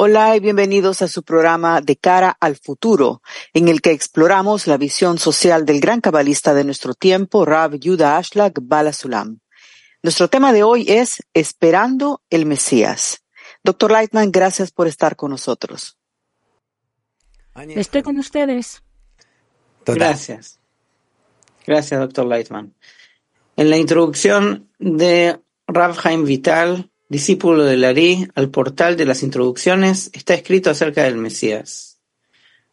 Hola y bienvenidos a su programa De cara al futuro, en el que exploramos la visión social del gran cabalista de nuestro tiempo, Rav Yuda Ashlag Balasulam. Nuestro tema de hoy es Esperando el Mesías. Doctor Lightman, gracias por estar con nosotros. Estoy con ustedes. Gracias. Gracias, doctor Lightman. En la introducción de Rav Haim Vital, discípulo de Larí, al portal de las introducciones, está escrito acerca del Mesías.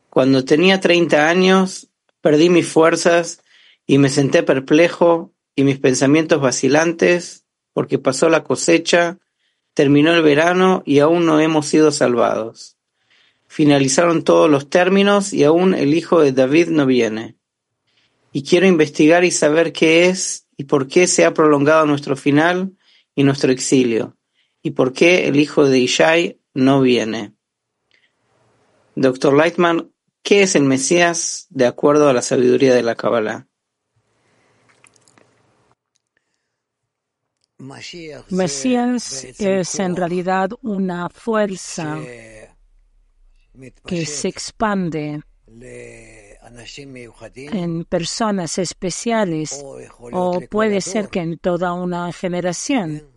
Cuando tenía treinta años, perdí mis fuerzas y me senté perplejo y mis pensamientos vacilantes, porque pasó la cosecha, terminó el verano y aún no hemos sido salvados. Finalizaron todos los términos y aún el hijo de David no viene. Y quiero investigar y saber qué es y por qué se ha prolongado nuestro final y nuestro exilio ¿Y por qué el hijo de Ishai no viene? Doctor Lightman, ¿qué es el Mesías de acuerdo a la sabiduría de la Kabbalah? Mesías es en realidad una fuerza que se expande en personas especiales o puede ser que en toda una generación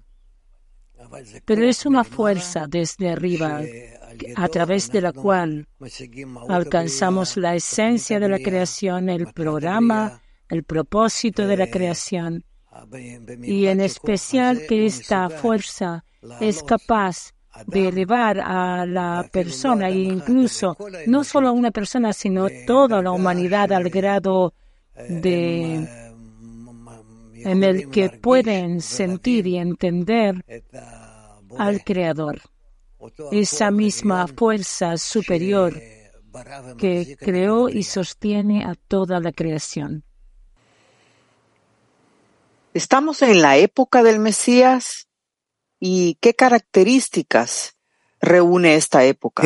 pero es una fuerza desde arriba a través de la cual alcanzamos la esencia de la creación, el programa, el propósito de la creación, y en especial que esta fuerza es capaz de elevar a la persona e incluso no solo a una persona, sino toda la humanidad al grado de en el que pueden sentir y entender al Creador, esa misma fuerza superior que creó y sostiene a toda la creación. Estamos en la época del Mesías y qué características reúne esta época.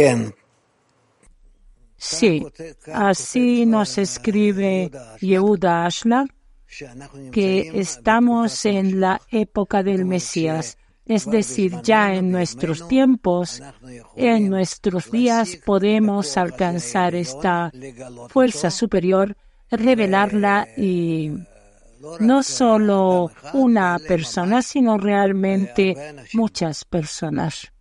Sí, así nos escribe Yehuda Ashlag que estamos en la época del Mesías, es decir, ya en nuestros tiempos, en nuestros días podemos alcanzar esta fuerza superior, revelarla y no solo una persona, sino realmente muchas personas.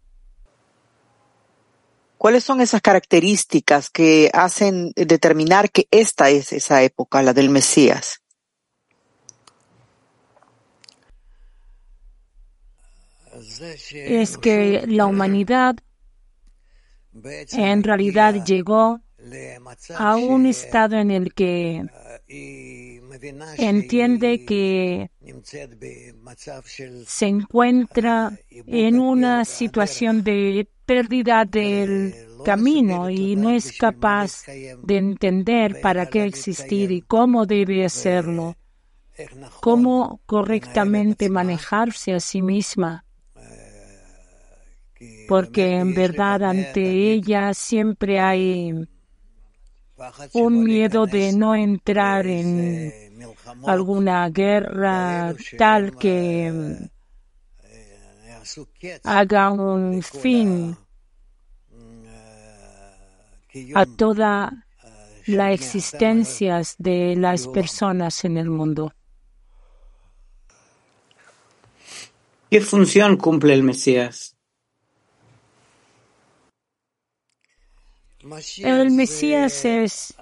¿Cuáles son esas características que hacen determinar que esta es esa época, la del Mesías? Es que la humanidad en realidad llegó a un estado en el que entiende que se encuentra en una situación de pérdida del camino y no es capaz de entender para qué existir y cómo debe hacerlo, cómo correctamente manejarse a sí misma porque en verdad ante ella siempre hay un miedo de no entrar en alguna guerra tal que haga un fin a toda la existencia de las personas en el mundo. ¿Qué función cumple el Mesías? El Mesías es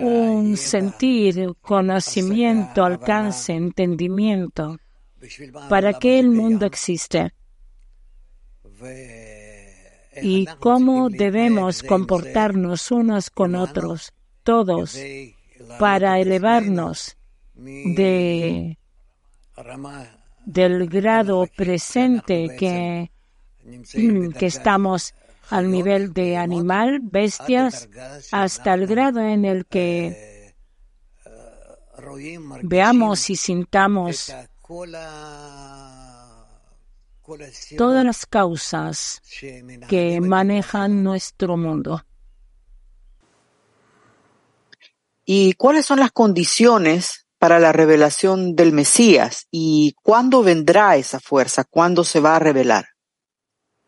un sentir, conocimiento, alcance, entendimiento. ¿Para qué el mundo existe? Y cómo debemos comportarnos unos con otros, todos, para elevarnos de, del grado presente que, que estamos al nivel de animal, bestias, hasta el grado en el que veamos y sintamos todas las causas que manejan nuestro mundo. ¿Y cuáles son las condiciones para la revelación del Mesías? ¿Y cuándo vendrá esa fuerza? ¿Cuándo se va a revelar?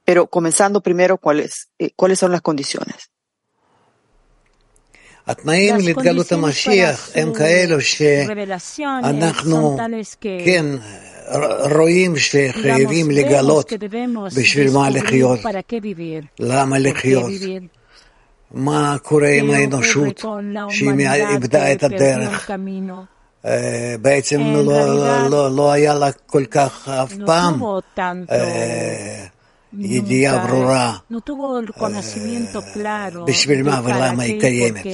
Pero comenzando primero, ¿cuáles, eh, ¿cuáles son las condiciones? התנאים להתגלות המשיח הם כאלו שאנחנו כן רואים שחייבים לגלות בשביל מה לחיות, למה לחיות, מה קורה עם האנושות שהיא איבדה את הדרך. בעצם לא, לא, לא היה לה כל כך אף פעם ידיעה ברורה בשביל מה ולמה היא קיימת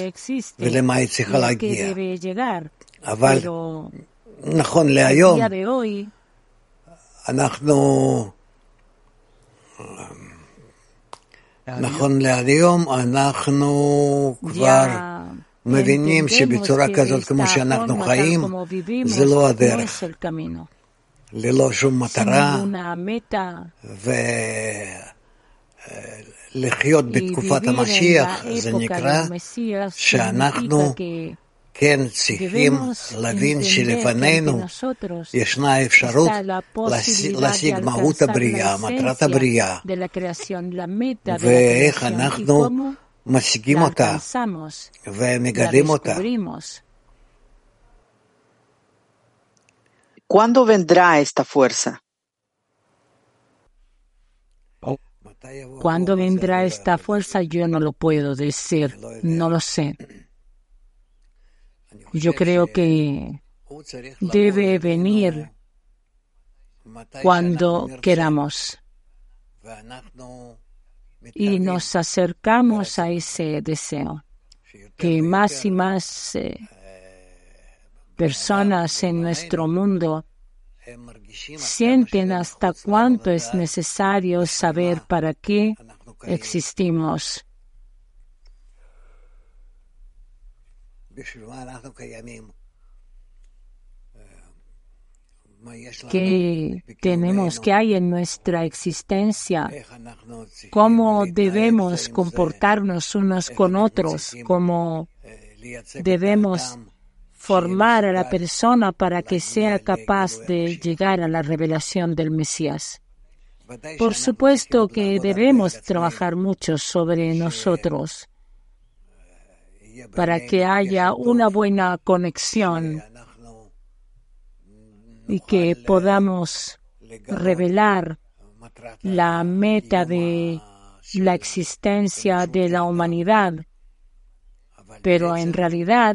ולמה היא צריכה להגיע. אבל נכון להיום אנחנו נכון להיום אנחנו כבר מבינים שבצורה כזאת כמו שאנחנו חיים זה לא הדרך. ללא שום מטרה, ולחיות בתקופת המשיח זה נקרא שאנחנו כן צריכים להבין שלפנינו ישנה אפשרות להשיג מהות הבריאה, מטרת הבריאה, ואיך אנחנו משיגים אותה ומגלים אותה. ¿Cuándo vendrá esta fuerza? ¿Cuándo vendrá esta fuerza? Yo no lo puedo decir, no lo sé. Yo creo que debe venir cuando queramos y nos acercamos a ese deseo, que más y más eh, personas en nuestro mundo sienten hasta cuánto es necesario saber para qué existimos. ¿Qué tenemos, que hay en nuestra existencia? ¿Cómo debemos comportarnos unos con otros? ¿Cómo debemos formar a la persona para que sea capaz de llegar a la revelación del Mesías. Por supuesto que debemos trabajar mucho sobre nosotros para que haya una buena conexión y que podamos revelar la meta de la existencia de la humanidad. Pero en realidad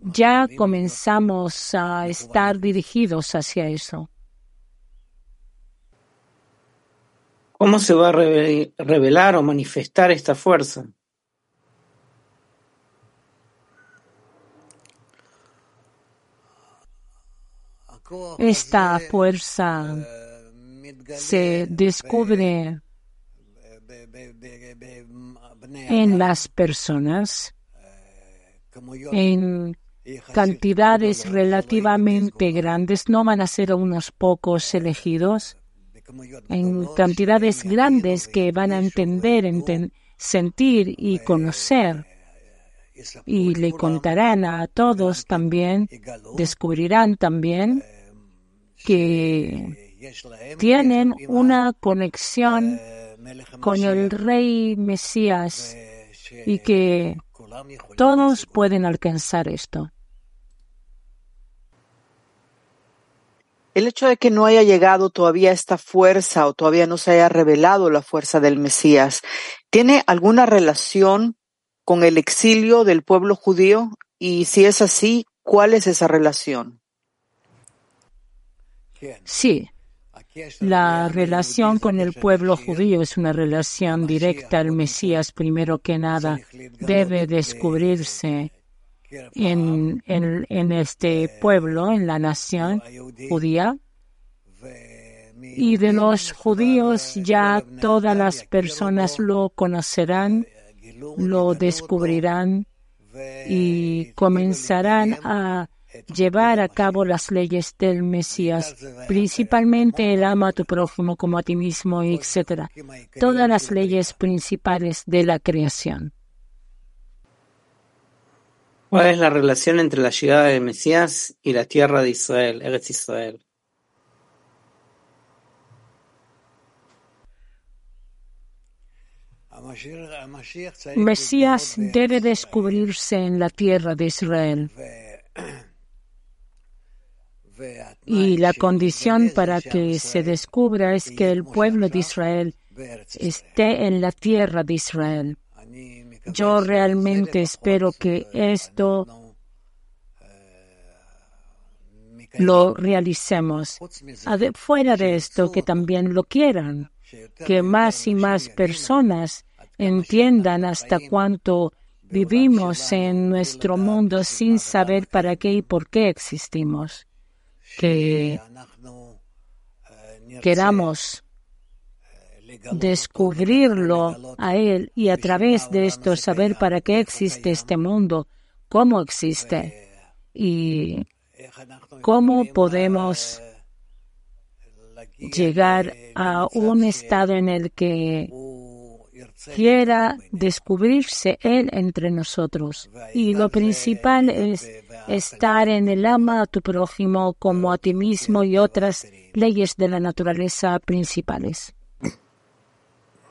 ya comenzamos a estar dirigidos hacia eso. ¿Cómo se va a revelar o manifestar esta fuerza? Esta fuerza se descubre en las personas en cantidades relativamente grandes, no van a ser unos pocos elegidos, en cantidades grandes que van a entender, sentir y conocer. Y le contarán a todos también, descubrirán también que tienen una conexión con el Rey Mesías y que todos pueden alcanzar esto. El hecho de que no haya llegado todavía esta fuerza o todavía no se haya revelado la fuerza del Mesías, ¿tiene alguna relación con el exilio del pueblo judío? Y si es así, ¿cuál es esa relación? Sí, la relación con el pueblo judío es una relación directa. El Mesías, primero que nada, debe descubrirse en, en, este pueblo, en la nación judía. Y de los judíos ya todas las personas lo conocerán, lo descubrirán y comenzarán a llevar a cabo las leyes del Mesías, principalmente el ama a tu prójimo como a ti mismo, etc. Todas las leyes principales de la creación. ¿Cuál es la relación entre la llegada del Mesías y la tierra de Israel, Eretz Israel? Mesías debe descubrirse en la tierra de Israel. Y la condición para que se descubra es que el pueblo de Israel esté en la tierra de Israel. Yo realmente espero que esto lo realicemos. Fuera de esto, que también lo quieran, que más y más personas entiendan hasta cuánto vivimos en nuestro mundo sin saber para qué y por qué existimos. Que queramos descubrirlo a Él y a través de esto saber para qué existe este mundo, cómo existe y cómo podemos llegar a un estado en el que quiera descubrirse Él entre nosotros. Y lo principal es estar en el ama a tu prójimo como a ti mismo y otras leyes de la naturaleza principales.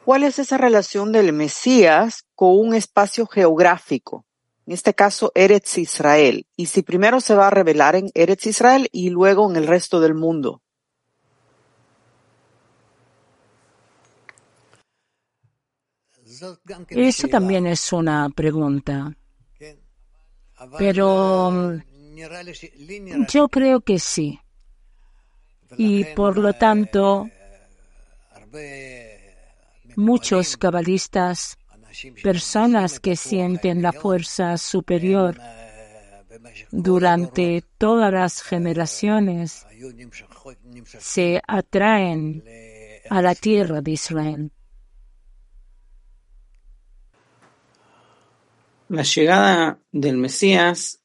¿Cuál es esa relación del Mesías con un espacio geográfico? En este caso, Eretz Israel. Y si primero se va a revelar en Eretz Israel y luego en el resto del mundo. Eso también es una pregunta. Pero mm, yo creo que sí. Y por lo tanto, muchos cabalistas, personas que sienten la fuerza superior durante todas las generaciones, se atraen a la tierra de Israel. La llegada del Mesías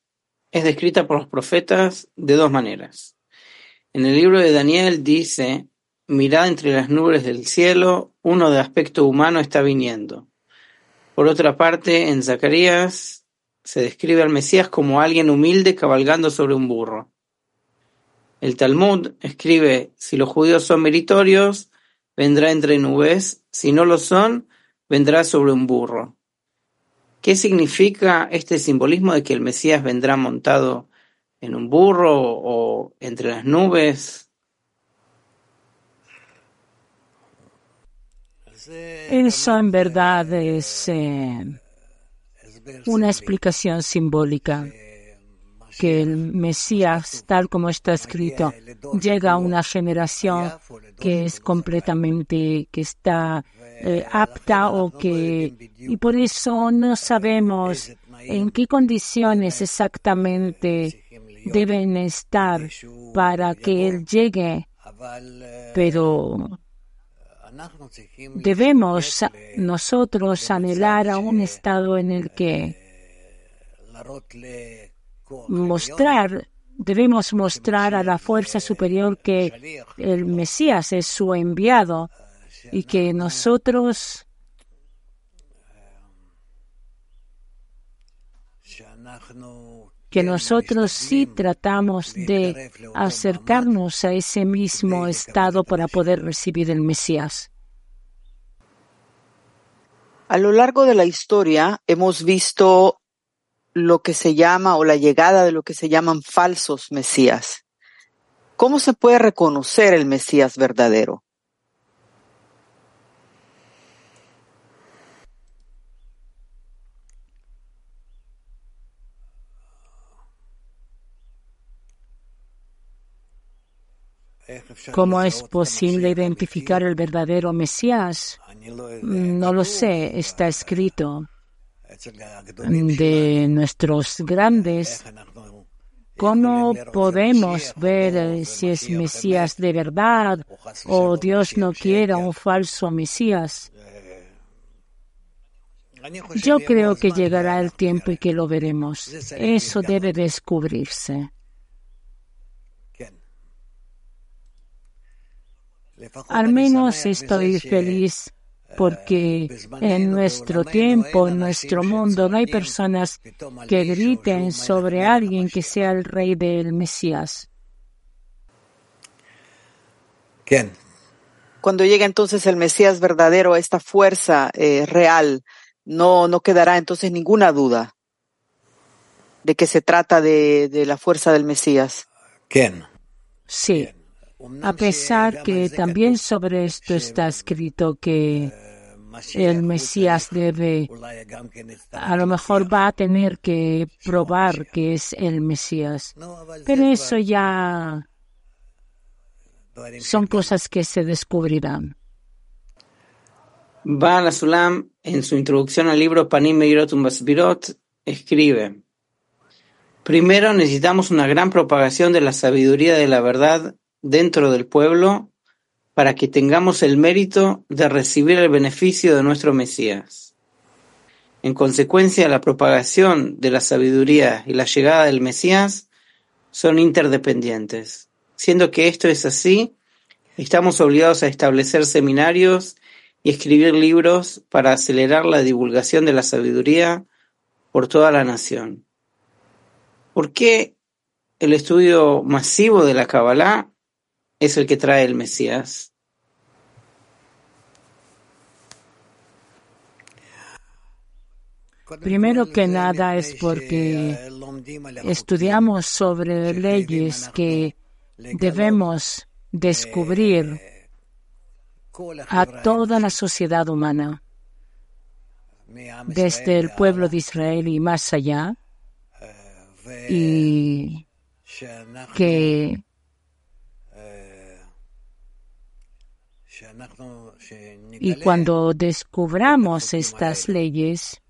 es descrita por los profetas de dos maneras. En el libro de Daniel dice Mirad entre las nubes del cielo, uno de aspecto humano está viniendo. Por otra parte, en Zacarías se describe al Mesías como alguien humilde cabalgando sobre un burro. El Talmud escribe, si los judíos son meritorios, vendrá entre nubes, si no lo son, vendrá sobre un burro. ¿Qué significa este simbolismo de que el Mesías vendrá montado en un burro o entre las nubes? Eso en verdad es eh, una explicación simbólica que el Mesías, tal como está escrito, llega a una generación que es completamente, que está eh, apta o que, y por eso no sabemos en qué condiciones exactamente deben estar para que Él llegue, pero Debemos nosotros anhelar a un estado en el que mostrar, debemos mostrar a la fuerza superior que el Mesías es su enviado y que nosotros que nosotros sí tratamos de acercarnos a ese mismo estado para poder recibir el Mesías. A lo largo de la historia hemos visto lo que se llama o la llegada de lo que se llaman falsos Mesías. ¿Cómo se puede reconocer el Mesías verdadero? ¿Cómo es posible identificar el verdadero Mesías? No lo sé, está escrito de nuestros grandes. ¿Cómo podemos ver si es Mesías de verdad o Dios no quiera un falso Mesías? Yo creo que llegará el tiempo y que lo veremos. Eso debe descubrirse. Al menos estoy feliz porque en nuestro tiempo, en nuestro mundo, no hay personas que griten sobre alguien que sea el rey del Mesías. Cuando llega entonces el Mesías verdadero, esta fuerza eh, real, no, no quedará entonces ninguna duda de que se trata de, de la fuerza del Mesías. ¿Quién? Sí. A pesar que también sobre esto está escrito que el Mesías debe, a lo mejor va a tener que probar que es el Mesías. Pero eso ya son cosas que se descubrirán. Baal Asulam, en su introducción al libro Panim Meirot Basbirot, escribe: Primero necesitamos una gran propagación de la sabiduría de la verdad dentro del pueblo para que tengamos el mérito de recibir el beneficio de nuestro Mesías. En consecuencia, la propagación de la sabiduría y la llegada del Mesías son interdependientes. Siendo que esto es así, estamos obligados a establecer seminarios y escribir libros para acelerar la divulgación de la sabiduría por toda la nación. ¿Por qué el estudio masivo de la Kabbalah es el que trae el Mesías? Primero que nada es porque estudiamos sobre leyes que debemos descubrir a toda la sociedad humana, desde el pueblo de Israel y más allá, y que y cuando descubramos estas leyes,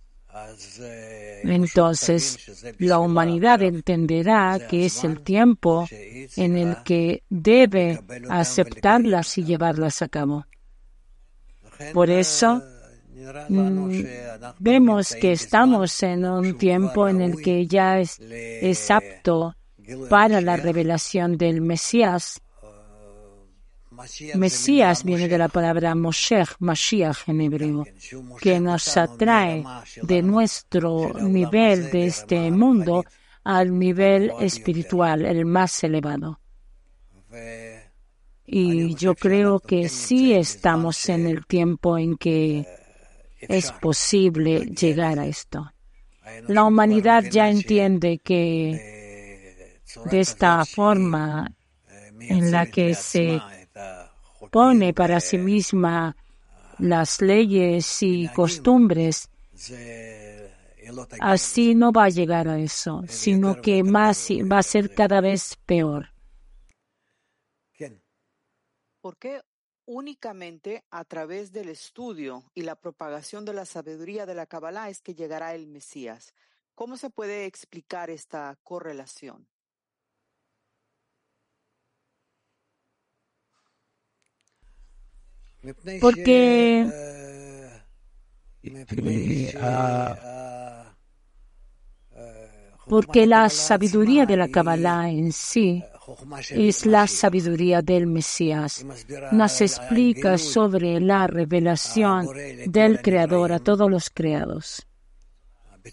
entonces la humanidad entenderá que es el tiempo en el que debe aceptarlas y llevarlas a cabo. Por eso mm, vemos que estamos en un tiempo en el que ya es, es apto para la revelación del Mesías Mesías viene de la palabra Moshe, Mashiach en hebreo, que nos atrae de nuestro nivel de este mundo al nivel espiritual, el más elevado. Y yo creo que sí estamos en el tiempo en que es posible llegar a esto. La humanidad ya entiende que de esta forma en la que se pone para sí misma las leyes y costumbres, así no va a llegar a eso, sino que más va a ser cada vez peor. ¿Por qué únicamente a través del estudio y la propagación de la sabiduría de la Kabbalah es que llegará el Mesías? ¿Cómo se puede explicar esta correlación? Porque eh, ah, porque la sabiduría de la Kabbalah en sí es la sabiduría del Mesías. Nos explica sobre la revelación del Creador a todos los creados.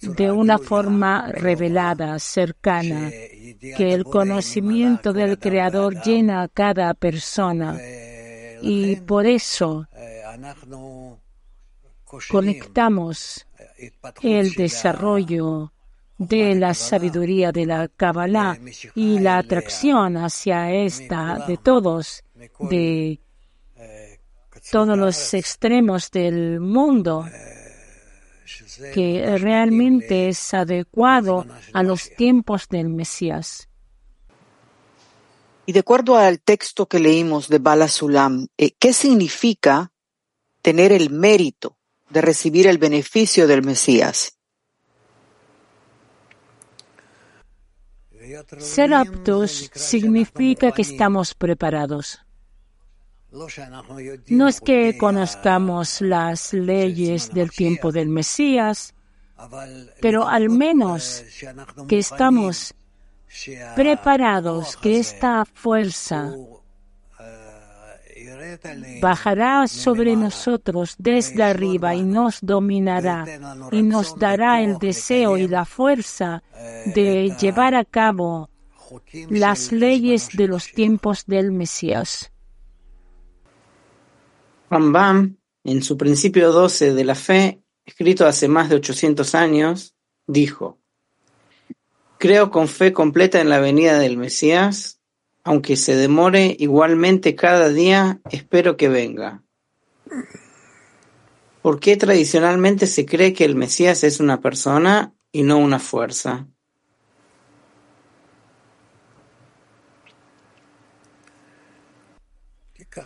De una forma revelada, cercana, que el conocimiento del Creador llena a cada persona y por eso conectamos el desarrollo de la sabiduría de la Kabbalah y la atracción hacia esta de todos, de todos los extremos del mundo, que realmente es adecuado a los tiempos del Mesías. Y de acuerdo al texto que leímos de Bala Sulam, eh, ¿qué significa tener el mérito de recibir el beneficio del Mesías? Ser aptos significa que estamos preparados. No es que conozcamos las leyes del tiempo del Mesías, pero al menos que estamos preparados que esta fuerza bajará sobre nosotros desde arriba y nos dominará y nos dará el deseo y la fuerza de llevar a cabo las leyes de los tiempos del Mesías. Rambam, en su principio 12 de la fe, escrito hace más de 800 años, dijo, Creo con fe completa en la venida del Mesías, aunque se demore igualmente cada día, espero que venga. ¿Por qué tradicionalmente se cree que el Mesías es una persona y no una fuerza?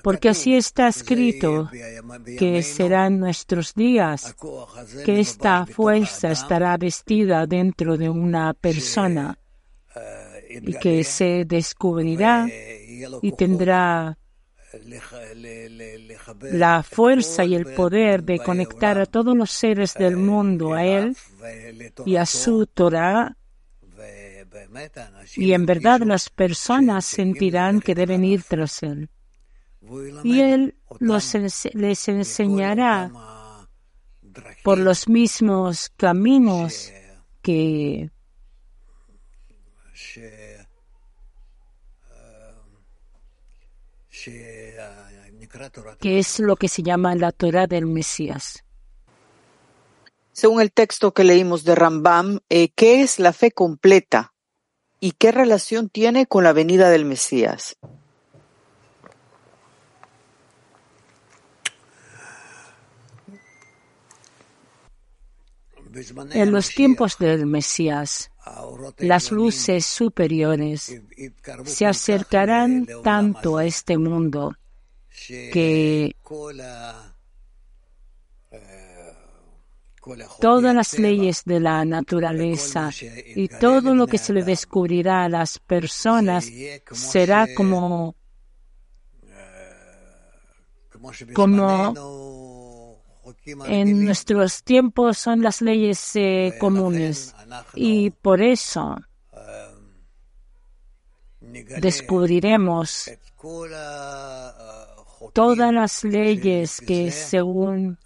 Porque así está escrito que serán nuestros días, que esta fuerza estará vestida dentro de una persona y que se descubrirá y tendrá la fuerza y el poder de conectar a todos los seres del mundo a Él y a su Torah. Y en verdad las personas sentirán que deben ir tras Él y Él les enseñará por los mismos caminos que que es lo que se llama la Torah del Mesías. Según el texto que leímos de Rambam, eh, ¿qué es la fe completa y qué relación tiene con la venida del Mesías? En los tiempos del Mesías, las luces superiores se acercarán tanto a este mundo que todas las leyes de la naturaleza y todo lo que se le descubrirá a las personas será como como en nuestros tiempos son las leyes eh, comunes. y por eso descubriremos todas las leyes que según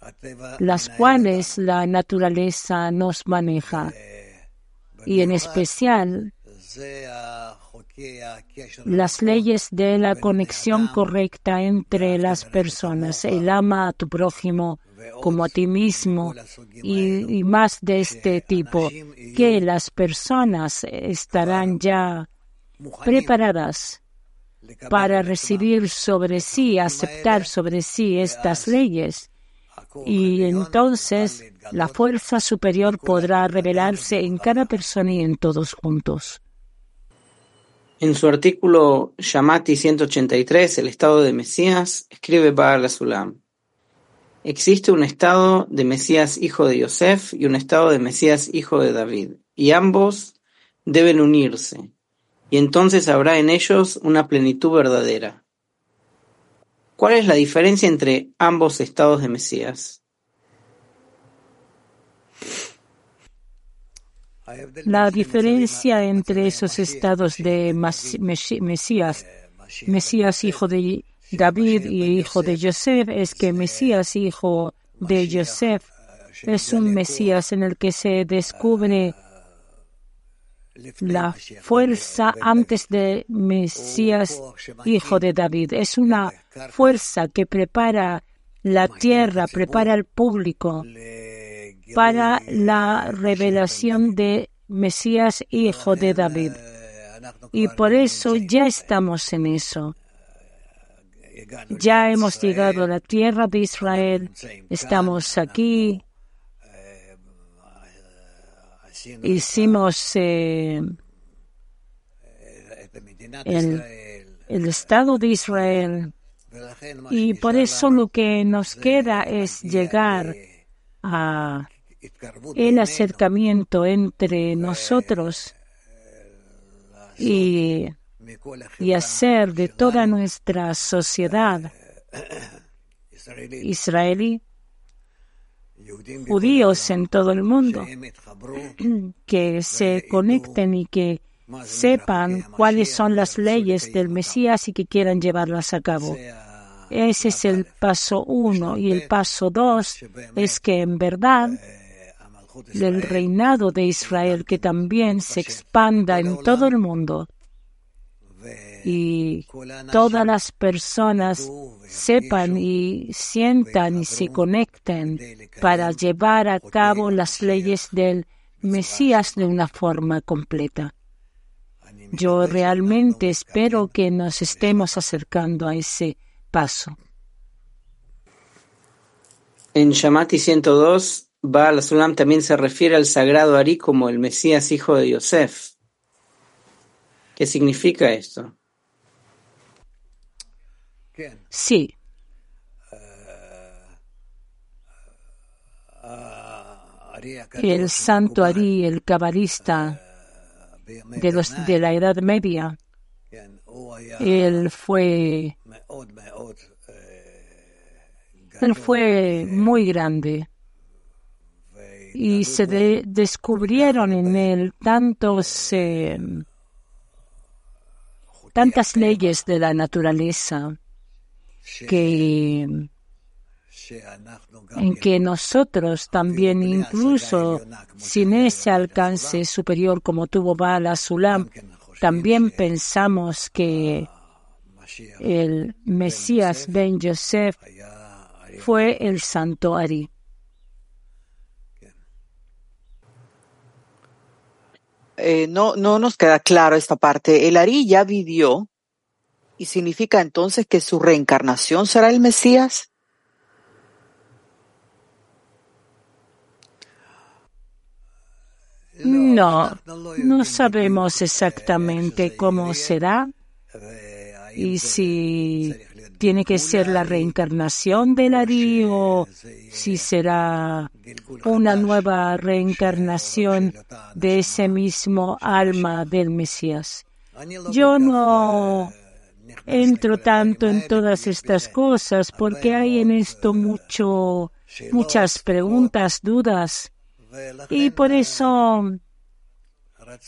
las cuales la naturaleza nos maneja. y en especial las leyes de la conexión correcta entre las personas, el ama a tu prójimo como a ti mismo y, más de este tipo, que las personas estarán ya preparadas para recibir sobre sí, aceptar sobre sí estas leyes. Y entonces la fuerza superior podrá revelarse en cada persona y en todos juntos. En su artículo Shamati 183, El estado de Mesías, escribe Baal Asulam. Existe un estado de Mesías hijo de Yosef y un estado de Mesías hijo de David, y ambos deben unirse, y entonces habrá en ellos una plenitud verdadera. ¿Cuál es la diferencia entre ambos estados de Mesías? La diferencia entre esos estados de Mesías, Mesías hijo de David y hijo de Joseph es que Mesías hijo de Joseph es un Mesías en el que se descubre la fuerza antes de Mesías hijo de David. Es una fuerza que prepara la tierra, prepara al público para la revelación de Mesías hijo de David. Y por eso ya estamos en eso. Ya hemos llegado a la tierra de Israel, estamos aquí, hicimos eh, el, Estado de Israel. Y por eso lo que nos queda es llegar a el acercamiento entre nosotros y y hacer de toda nuestra sociedad israelí, judíos en todo el mundo, que se conecten y que sepan cuáles son las leyes del Mesías y que quieran llevarlas a cabo. Ese es el paso uno. Y el paso dos es que en verdad el reinado de Israel que también se expanda en todo el mundo y todas las personas sepan y sientan y se conecten para llevar a cabo las leyes del Mesías de una forma completa. Yo realmente espero que nos estemos acercando a ese paso. En Shamati 102, Baal Sulam también se refiere al sagrado Ari como el Mesías hijo de Yosef. ¿Qué significa esto? Sí. El santo Ari, el cabalista de, los, de la Edad Media, él fue, él fue muy grande. y se descubrieron en él tantos, eh, tantas leyes de la naturaleza que en que nosotros también, incluso sin ese alcance superior como tuvo Bala Sulam, también pensamos que el Mesías Ben Yosef fue el santo Ari. Eh, no, no nos queda claro esta parte. El Ari ya vivió y significa entonces que su reencarnación será el Mesías. No, no sabemos exactamente cómo será y si tiene que ser la reencarnación del Ari o si será una nueva reencarnación de ese mismo alma del Mesías. Yo no entro tanto en todas estas cosas porque hay en esto mucho, muchas preguntas, dudas. Y por eso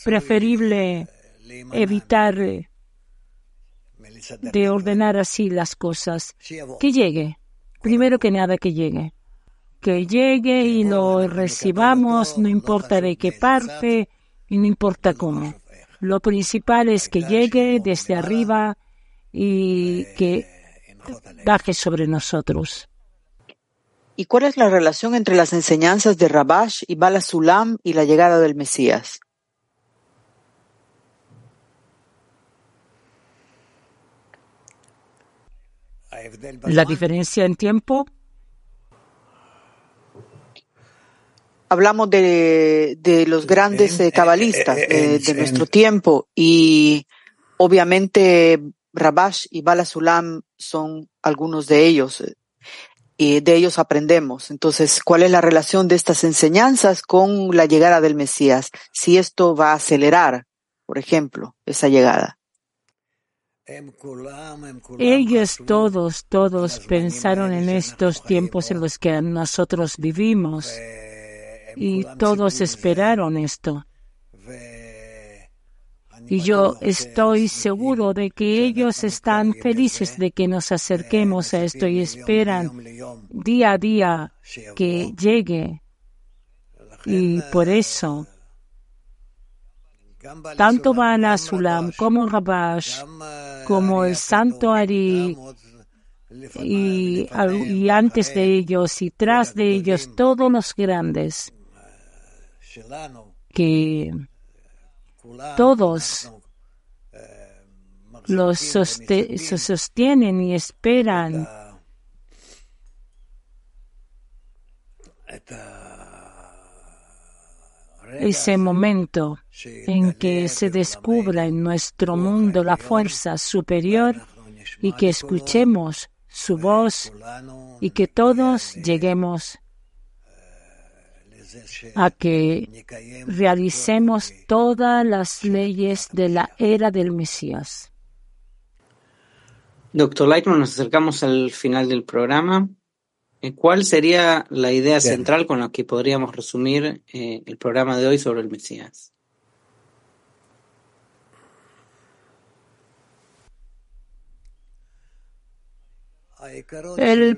preferible evitar de ordenar así las cosas. Que llegue, primero que nada que llegue. Que llegue y lo recibamos, no importa de qué parte y no importa cómo. Lo principal es que llegue desde arriba y que baje sobre nosotros. ¿Y cuál es la relación entre las enseñanzas de Rabash y Bala Sulam y la llegada del Mesías? La diferencia en tiempo. Hablamos de, de los grandes eh, cabalistas eh, de nuestro tiempo y obviamente Rabash y Bala Sulam son algunos de ellos y de ellos aprendemos. Entonces, ¿cuál es la relación de estas enseñanzas con la llegada del Mesías? Si esto va a acelerar, por ejemplo, esa llegada. Ellos todos, todos pensaron en estos tiempos en los que nosotros vivimos y todos esperaron esto. Y yo estoy seguro de que ellos están felices de que nos acerquemos a esto y esperan día a día que llegue. Y por eso, tanto Bala Sulam como Rabash, como el Santo Ari, y, y, antes de ellos y tras de ellos todos los grandes que todos los sostienen y esperan ese momento en que se descubra en nuestro mundo la fuerza superior y que escuchemos su voz y que todos lleguemos a que realicemos todas las leyes de la era del Mesías. Doctor Lightman, nos acercamos al final del programa. Eh, ¿Cuál sería la idea central con la que podríamos resumir eh, el programa de hoy sobre el Mesías? El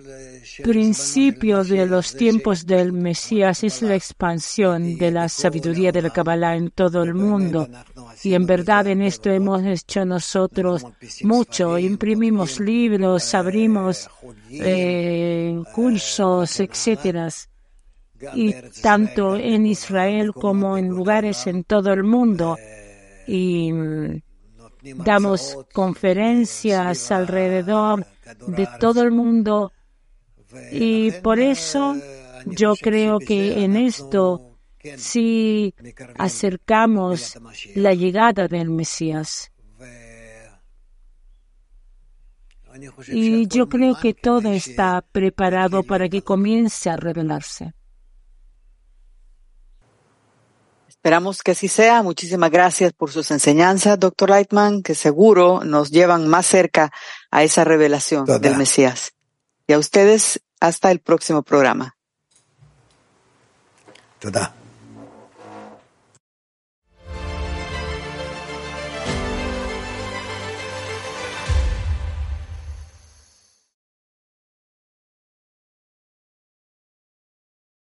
principio de los tiempos del Mesías es la expansión de la sabiduría de la Kabbalah en todo el mundo. Y en verdad en esto hemos hecho nosotros mucho. Imprimimos libros, abrimos eh, cursos, etcétera. Y tanto en Israel como en lugares en todo el mundo. Y damos conferencias alrededor de todo el mundo y por eso yo creo que en esto sí acercamos la llegada del Mesías. Y yo creo que todo está preparado para que comience a revelarse. Esperamos que así sea. Muchísimas gracias por sus enseñanzas, doctor Lightman, que seguro nos llevan más cerca a esa revelación del Mesías. Y a ustedes, hasta el próximo programa. Toda.